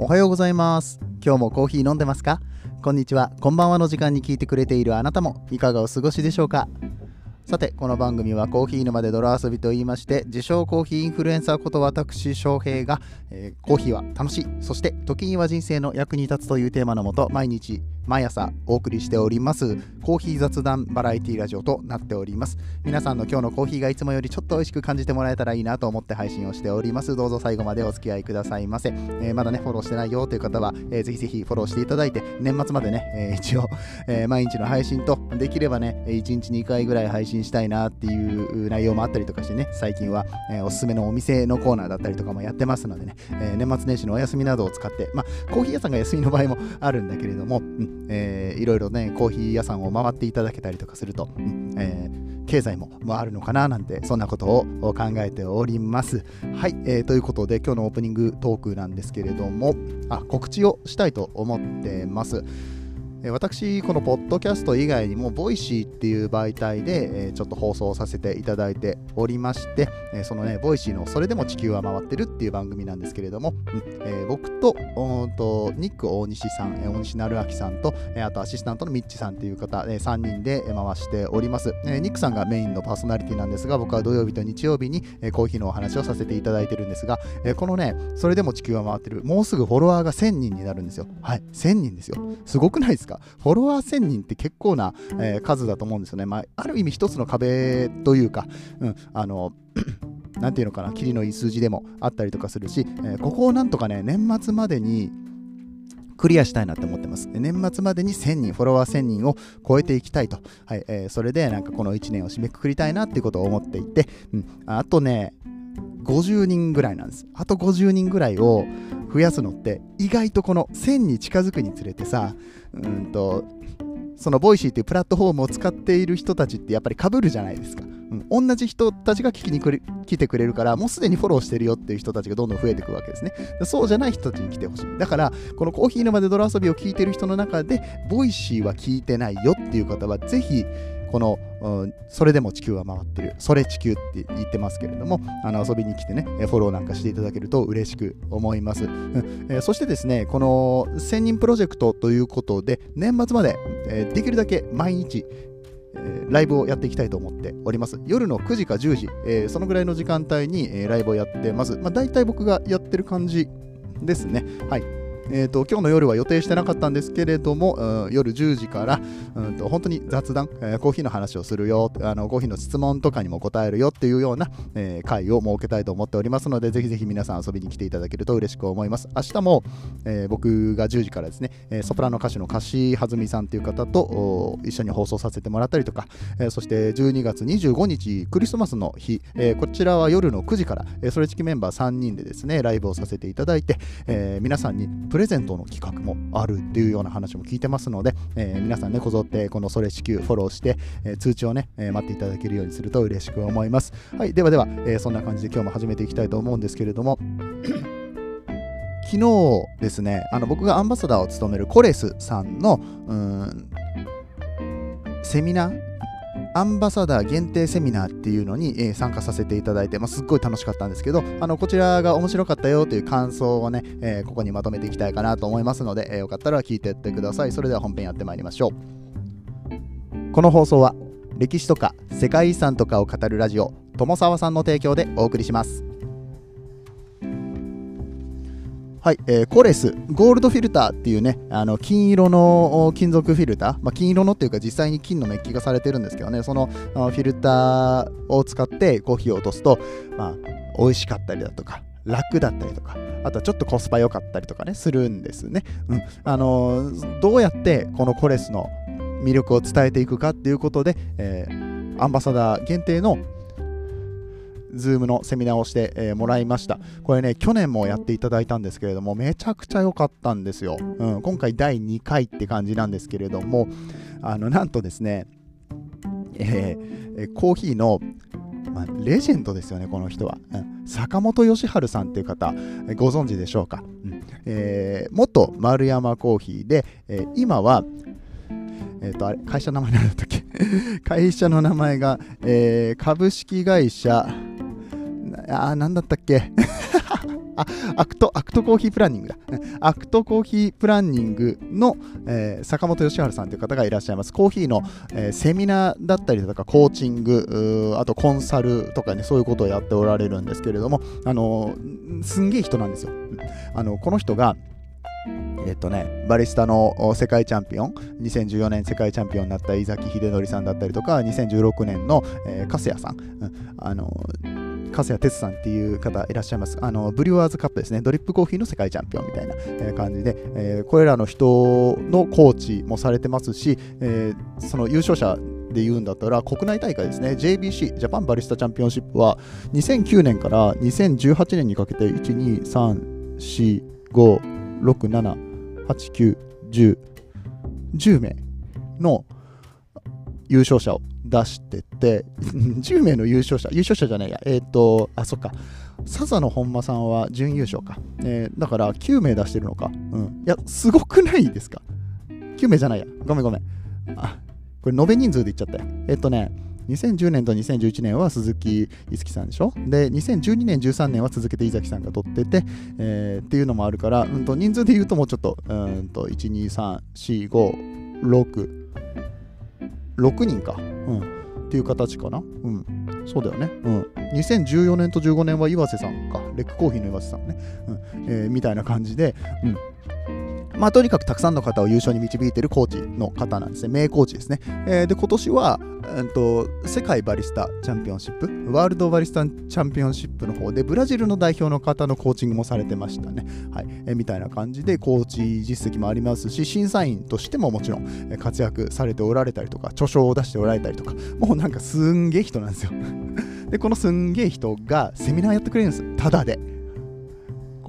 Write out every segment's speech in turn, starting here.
おはようございます。今日もコーヒー飲んでますか？こんにちは。こんばんはの時間に聞いてくれているあなたもいかがお過ごしでしょうか？さてこの番組はコーヒー沼で泥遊びと言いまして自称コーヒーインフルエンサーこと私翔平が、えー、コーヒーは楽しいそして時には人生の役に立つというテーマのもと毎日毎朝お送りしておりますコーヒー雑談バラエティラジオとなっております。皆さんの今日のコーヒーがいつもよりちょっと美味しく感じてもらえたらいいなと思って配信をしております。どうぞ最後までお付き合いくださいませ、えー、まだねフォローしてないよという方は、えー、ぜひぜひフォローしていただいて年末までね、えー、一応、え毎日の配信とできればね1日2回ぐらい配信したいなっていう内容もあったりとかしてね最近は、えおすすめのお店のコーナーだったりとかもやってますのでね、え年末年始のお休みなどを使ってまあコーヒー屋さんが休みの場合もあるんだけれども、うんえー、いろいろね、コーヒー屋さんを回っていただけたりとかすると、えー、経済も回るのかななんて、そんなことを考えております。はい、えー、ということで、今日のオープニングトークなんですけれども、あ告知をしたいと思ってます。私、このポッドキャスト以外にも、 Voicy っていう媒体で、ちょっと放送させていただいておりまして、そのね、 Voicy のそれでも地球は回ってるっていう番組なんですけれども、え、僕ととニック大西さん、大西成明さんと、あとアシスタントのミッチさんっていう方、3人で回しております。ニックさんがメインのパーソナリティなんですが、僕は土曜日と日曜日にコーヒーのお話をさせていただいてるんですが、このね、それでも地球は回ってる、もうすぐフォロワーが1000人になるんですよ。はい、1000人ですよ。すごくないですか？フォロワー1000人って結構な、えー、数だと思うんですよね。まあ、ある意味一つの壁というか、うん、あの、なんていうのかな、キリのいい数字でもあったりとかするし、えー、ここをなんとかね、年末までにクリアしたいなって思ってます。年末までに1000人、フォロワー1000人を超えていきたいと。はい、えー、それでなんかこの1年を締めくくりたいなっていうことを思っていて、うん、あとね、50人ぐらいなんです。あと50人ぐらいを増やすのって意外とこの1000に近づくにつれてさ、うんと、その Voicy っていうプラットフォームを使っている人たちってやっぱりかぶるじゃないですか。うん、同じ人たちが聞きに来てくれるから、もうすでにフォローしてるよっていう人たちがどんどん増えていくわけですね。そうじゃない人たちに来てほしい。だから、このコーヒー沼で泥遊びを聞いてる人の中で、Voicy は聞いてないよっていう方は、ぜひ、この、うん、それでも地球は回ってる、それ地球って言ってますけれども、あの遊びに来てね、フォローなんかしていただけると嬉しく思います。え、そしてですね、この1000人プロジェクトということで、年末まで、え、できるだけ毎日、え、ライブをやっていきたいと思っております。夜の9時か10時、え、そのぐらいの時間帯に、え、ライブをやってます。まあ、大体僕がやってる感じですね。はい。えーと、今日の夜は予定してなかったんですけれども、うん、夜10時から、うんと、本当に雑談、えー、コーヒーの話をするよあの、コーヒーの質問とかにも答えるよっていうような、えー、会を設けたいと思っておりますので、ぜひぜひ皆さん遊びに来ていただけると嬉しく思います。明日も、えー、僕が10時からですね、えソプラノ歌手の樫はずみさんという方と一緒に放送させてもらったりとか、えそして12月25日、クリスマスの日、えこちらは夜の9時から、えそれチキメンバー3人でですね、ライブをさせていただいて、え皆さんにプレゼントの企画もあるっていうような話も聞いてますので、えー、皆さんね、こぞってこのそれ支給フォローして、えー、通知をね、えー、待っていただけるようにすると嬉しく思います。はい、ではでは、えそんな感じで今日も始めていきたいと思うんですけれども、昨日ですね、あの僕がアンバサダーを務めるコレスさんの、うんセミナーアンバサダー限定セミナーっていうのに、え、参加させていただいて、まあ、すっごい楽しかったんですけど、あのこちらが面白かったよという感想をね、え、ここにまとめていきたいかなと思いますので、えー、よかったら聞いていってください。それでは本編やってまいりましょう。この放送は歴史とか世界遺産とかを語るラジオ友沢さんの提供でお送りします。はい、えー、コレスゴールドフィルターっていうねあの金色の金属フィルター、まあ、金色のっていうか実際に金のメッキがされてるんですけどね。そのフィルターを使ってコーヒーを落とすと、まあ、美味しかったりだとか楽だったりとかあとはちょっとコスパ良かったりとかねするんですね、うん、あのー、どうやってこのコレスの魅力を伝えていくかっていうことで、えー、アンバサダー限定の Zoom のセミナーをして、えー、もらいました。これね、去年もやっていただいたんですけれども、めちゃくちゃ良かったんですよ。うん、今回第2回って感じなんですけれども、あのなんとですね、えー、コーヒーのまあ、レジェンドですよね、この人は。うん、坂本義治さんっていう方、ご存知でしょうか？うんえー、元丸山コーヒーで、えー、今は、え、ー、と、あれ、会社の名前何だったっけ？会社の名前が、えー、株式会社、あ、なんだったっけ？あ、アクト、アクトコーヒープランニングだ。アクトコーヒープランニングの、えー、坂本義治さんという方がいらっしゃいます。コーヒーの、えー、セミナーだったりとか、コーチング、あとコンサルとかね、そういうことをやっておられるんですけれども、あのー、すんげえ人なんですよ。あのこの人が、えっとね、バリスタの世界チャンピオン、2014年世界チャンピオンになった井崎秀則さんだったりとか、2016年の、えー、粕谷さん、うん、あの粕谷哲さんっていう方いらっしゃいます。あのブリュワーズカップですね、ドリップコーヒーの世界チャンピオンみたいな、えー、感じで、えー、これらの人のコーチもされてますし、えー、その優勝者で言うんだったら国内大会ですね JBC ジャパンバリスタチャンピオンシップは2009年から2018年にかけて1 2 3 4 5 6 7 8、9、10、10名の優勝者を出してて、10名の優勝者、優勝者じゃないや、えっ、ー、と、あ、そっか、笹野本間さんは準優勝か。えー、だから9名出してるのか。うん。いや、すごくないですか ?9 名じゃないや。ごめんごめん。あ、これ延べ人数で言っちゃったよ。えっ、ー、とね、2010年と2011年は鈴木いつきさんでしょ？で、2012年、13年は続けて井崎さんが取ってて、えー、っていうのもあるから、うんと、人数で言うともうちょっと、うんと、1、2、3、4、5、6、6人か。うん。っていう形かな。うん。そうだよね。うん。2014年と15年は岩瀬さんか。レックコーヒーの岩瀬さんね。うんえー、みたいな感じで、うん。まあ、とにかくたくさんの方を優勝に導いているコーチの方なんですね。名コーチですね。えー、で、今年は、えーと、世界バリスタチャンピオンシップ、ワールドバリスタチャンピオンシップの方で、ブラジルの代表の方のコーチングもされてましたね。はい。えー、みたいな感じで、コーチ実績もありますし、審査員としてももちろん活躍されておられたりとか、著書を出しておられたりとか、もうなんかすんげえ人なんですよ。で、このすんげえ人がセミナーやってくれるんです。ただで。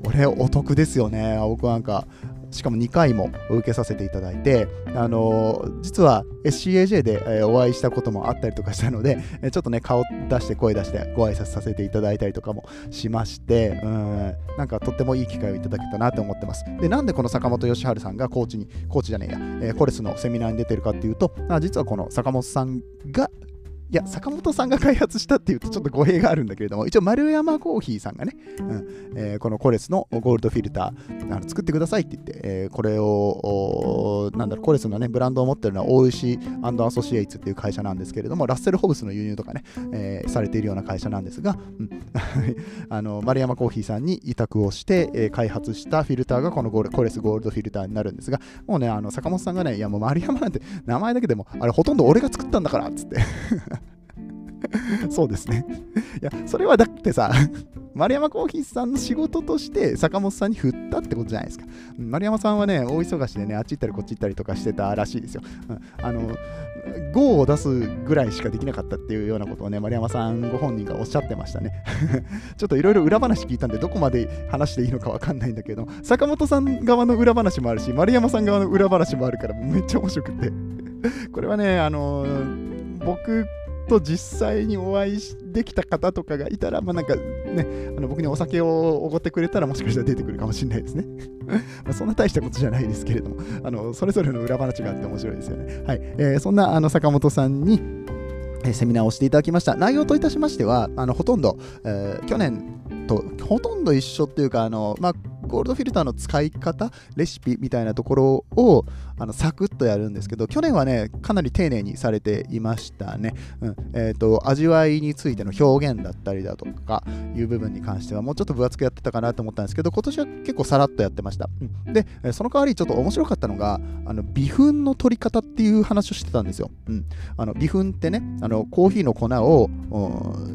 これお得ですよね。僕なんかしかも2回も受けさせていただいて、あのー、実は SCAJ で、えー、お会いしたこともあったりとかしたので、えちょっとね、顔出して声出してご挨拶させていただいたりとかもしまして、うん、なんかとってもいい機会をいただけたなと思ってます。で、なんでこの坂本義治さんがコーチに、コーチじゃねえや、えー、コレスのセミナーに出てるかっていうと、実はこの坂本さんがいや、坂本さんが開発したっていうとちょっと語弊があるんだけれども、一応丸山コーヒーさんがね、うんえー、このコレスのゴールドフィルターあの作ってくださいって言って、えー、これを、なんだろう、コレスのね、ブランドを持ってるのは大石アソシエイツっていう会社なんですけれども、ラッセル・ホブスの輸入とかね、えー、されているような会社なんですが、うん、あの丸山コーヒーさんに委託をして、えー、開発したフィルターがこのゴコレスゴールドフィルターになるんですが、もうね、あの坂本さんがね、いやもう丸山なんて名前だけでも、あれほとんど俺が作ったんだからっつって。そうですね。いや、それはだってさ、丸山コーヒーさんの仕事として坂本さんに振ったってことじゃないですか。丸山さんはね、大忙しでね、あっち行ったりこっち行ったりとかしてたらしいですよ。あの、5を出すぐらいしかできなかったっていうようなことをね、丸山さんご本人がおっしゃってましたね。ちょっといろいろ裏話聞いたんで、どこまで話していいのかわかんないんだけど、坂本さん側の裏話もあるし、丸山さん側の裏話もあるから、めっちゃ面白くて。これはね、あの僕と実際にお会いできた方とかがいたら、まあ、なんかね、あの僕にお酒をおごってくれたらもしかしたら出てくるかもしれないですね。まそんな大したことじゃないですけれども、あのそれぞれの裏話があって面白いですよね。はい。えー、そんなあの坂本さんに、えセミナーをしていただきました。内容といたしましては、あのほとんど、えー、去年とほとんど一緒っていうか、あのまあ、ゴールドフィルターの使い方、レシピみたいなところをあのサクッとやるんですけど、去年はね、かなり丁寧にされていましたね。うんえーと、味わいについての表現だったりだとかいう部分に関しては、もうちょっと分厚くやってたかなと思ったんですけど、今年は結構さらっとやってました。うん、で、その代わりちょっと面白かったのが、あの微粉の取り方っていう話をしてたんですよ。うん、あの微粉ってね、あのコーヒーの粉を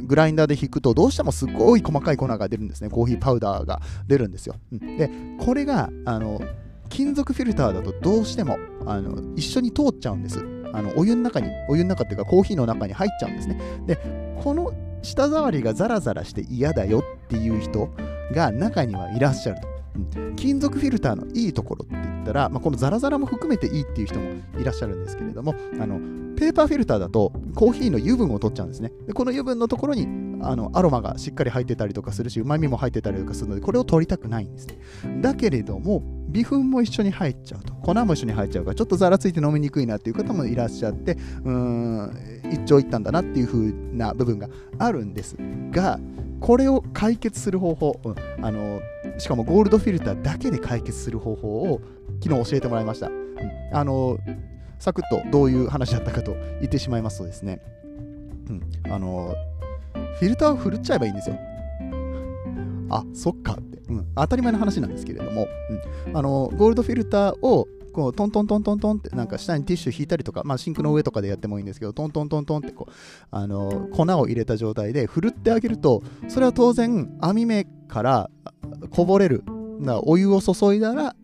グラインダーで引くと、どうしてもすごい細かい粉が出るんですね。コーヒーパウダーが出るんですよ。うん、で、これが、あの、金属フィルターだとどうしてもあの一緒に通っちゃうんです。あのお湯の中に、お湯の中っていうかコーヒーの中に入っちゃうんですね。で、この舌触りがザラザラして嫌だよっていう人が中にはいらっしゃると。うん、金属フィルターのいいところって言ったら、まあ、このザラザラも含めていいっていう人もいらっしゃるんですけれども、あのペーパーフィルターだとコーヒーの油分を取っちゃうんですね。でこの油分のところにあのアロマがしっかり入ってたりとかするし、うまみも入ってたりとかするので、これを取りたくないんですね。だけれども、微粉も一緒に入っちゃうと。粉も一緒に入っちゃうから、ちょっとざらついて飲みにくいなっていう方もいらっしゃって、うーん、一長一短だなっていう風な部分があるんですが、これを解決する方法、うん、あのしかもゴールドフィルターだけで解決する方法を昨日教えてもらいました。うん、あのサクッとどういう話だったかと言ってしまいますとですね、うん、あのフィルターを振るっちゃえばいいんですよ。あ、そっか。って、うん、当たり前の話なんですけれども、うん、あのゴールドフィルターをこうトントントントントンってなんか下にティッシュ引いたりとか、まあ、シンクの上とかでやってもいいんですけどトントントントンってこうあの粉を入れた状態で振るってあげるとそれは当然網目からこぼれる。お湯を注いだら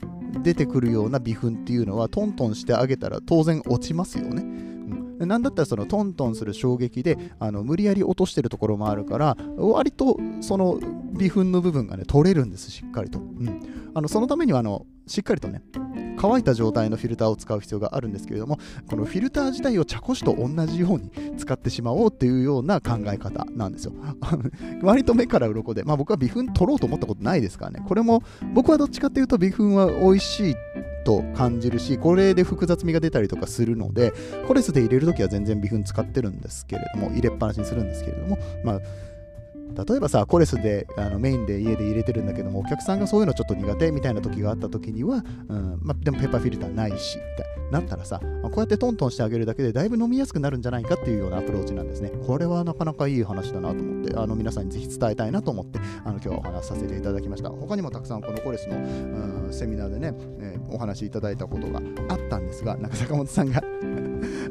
出てくるような微粉っていうのはトントンしてあげたら当然落ちますよね。うん、なんだったらそのトントンする衝撃であの無理やり落としてるところもあるから割とその微粉の部分がね取れるんですしっかりと、うん、あのそのためにはあのしっかりとね乾いた状態のフィルターを使う必要があるんですけれどもこのフィルター自体を茶こしと同じように使ってしまおうっていうような考え方なんですよ。割と目から鱗で、まあ、僕は微粉取ろうと思ったことないですからね。これも僕はどっちかっていうと微粉は美味しいと感じるしこれで複雑味が出たりとかするのでコレスで入れるときは全然微粉使ってるんですけれども入れっぱなしにするんですけれどもまあ例えばさ、コレスであのメインで家で入れてるんだけども、お客さんがそういうのちょっと苦手みたいな時があった時には、うんま、でもペーパーフィルターないし、みたいなったらさ、ま、こうやってトントンしてあげるだけでだいぶ飲みやすくなるんじゃないかっていうようなアプローチなんですね。これはなかなかいい話だなと思って、あの皆さんにぜひ伝えたいなと思って、あの今日はお話しさせていただきました。他にもたくさんこの Cores の、うん、セミナーでね、えー、お話しいただいたことがあったんですが、なんか坂本さんが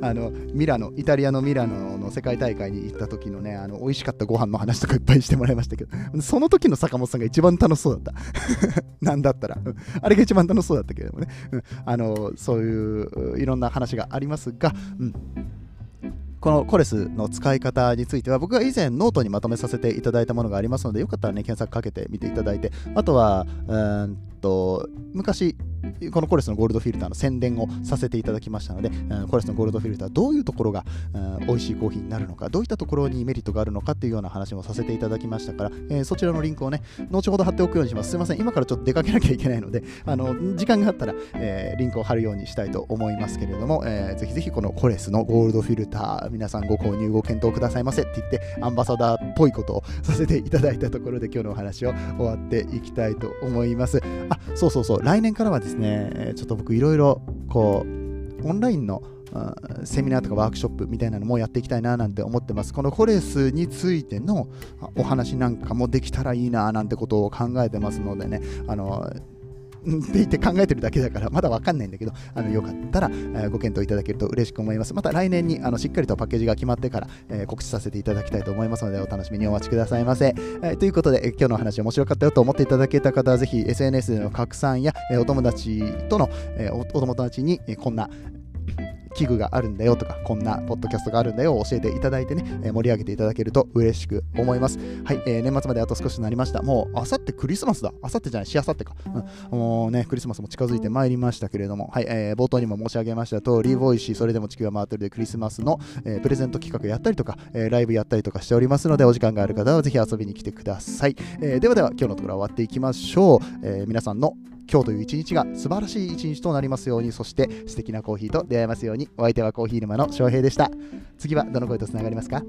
あのミラノ、イタリアのミラノの世界大会に行った時のね、あの美味しかったご飯の話とかいっぱいしてもらいましたけど、その時の坂本さんが一番楽しそうだった。なんだったら、あれが一番楽しそうだったけれどもね、あのそういういろんな話がありますが、うん。この Cores の使い方については僕が以前ノートにまとめさせていただいたものがありますのでよかったらね検索かけてみていただいて。あとはうんと昔このコレスのゴールドフィルターの宣伝をさせていただきましたので、うん、コレスのゴールドフィルター、どういうところが、うん、美味しいコーヒーになるのか、どういったところにメリットがあるのかっていうような話もさせていただきましたから、えー、そちらのリンクをね、後ほど貼っておくようにします。すいません、今からちょっと出かけなきゃいけないので、あの時間があったら、えー、リンクを貼るようにしたいと思いますけれども、えー、ぜひぜひこのコレスのゴールドフィルター、皆さんご購入、ご検討くださいませって言って、アンバサダーっぽいことをさせていただいたところで、今日のお話を終わっていきたいと思います。あ、そうそうそう、来年からはですね、ねちょっと僕いろいろこうオンラインのセミナーとかワークショップみたいなのもやっていきたいななんて思ってます。このコレスについてのお話なんかもできたらいいななんてことを考えてますのでね、あのって言って考えてるだけだから、まだわかんないんだけど、あのよかったら、え、ご検討いただけると嬉しく思います。また来年にあのしっかりとパッケージが決まってから、えー、告知させていただきたいと思いますので、お楽しみにお待ちくださいませ。えー、ということで、今日の話面白かったよと思っていただけた方は、ぜひ SNS での拡散や、えお友達との、えお友達に、こんな器具があるんだよとか、こんなポッドキャストがあるんだよを教えていただいてね、えー、盛り上げていただけると嬉しく思います。はい、えー、年末まであと少しになりました。もう、あさってクリスマスだ。あさってじゃない、しあさってか。うん、もうね、クリスマスも近づいてまいりましたけれども、はい、えー、冒頭にも申し上げました通り、 Voicy、それでも地球が回ってるでクリスマスの、えー、プレゼント企画やったりとか、えー、ライブやったりとかしておりますので、お時間がある方はぜひ遊びに来てください。えー、ではでは、今日のところは終わっていきましょう。えー、皆さんの今日という一日が素晴らしい一日となりますようにそして素敵なコーヒーと出会えますようにお相手はコーヒー沼の翔平でした。次はどの声とつながりますか？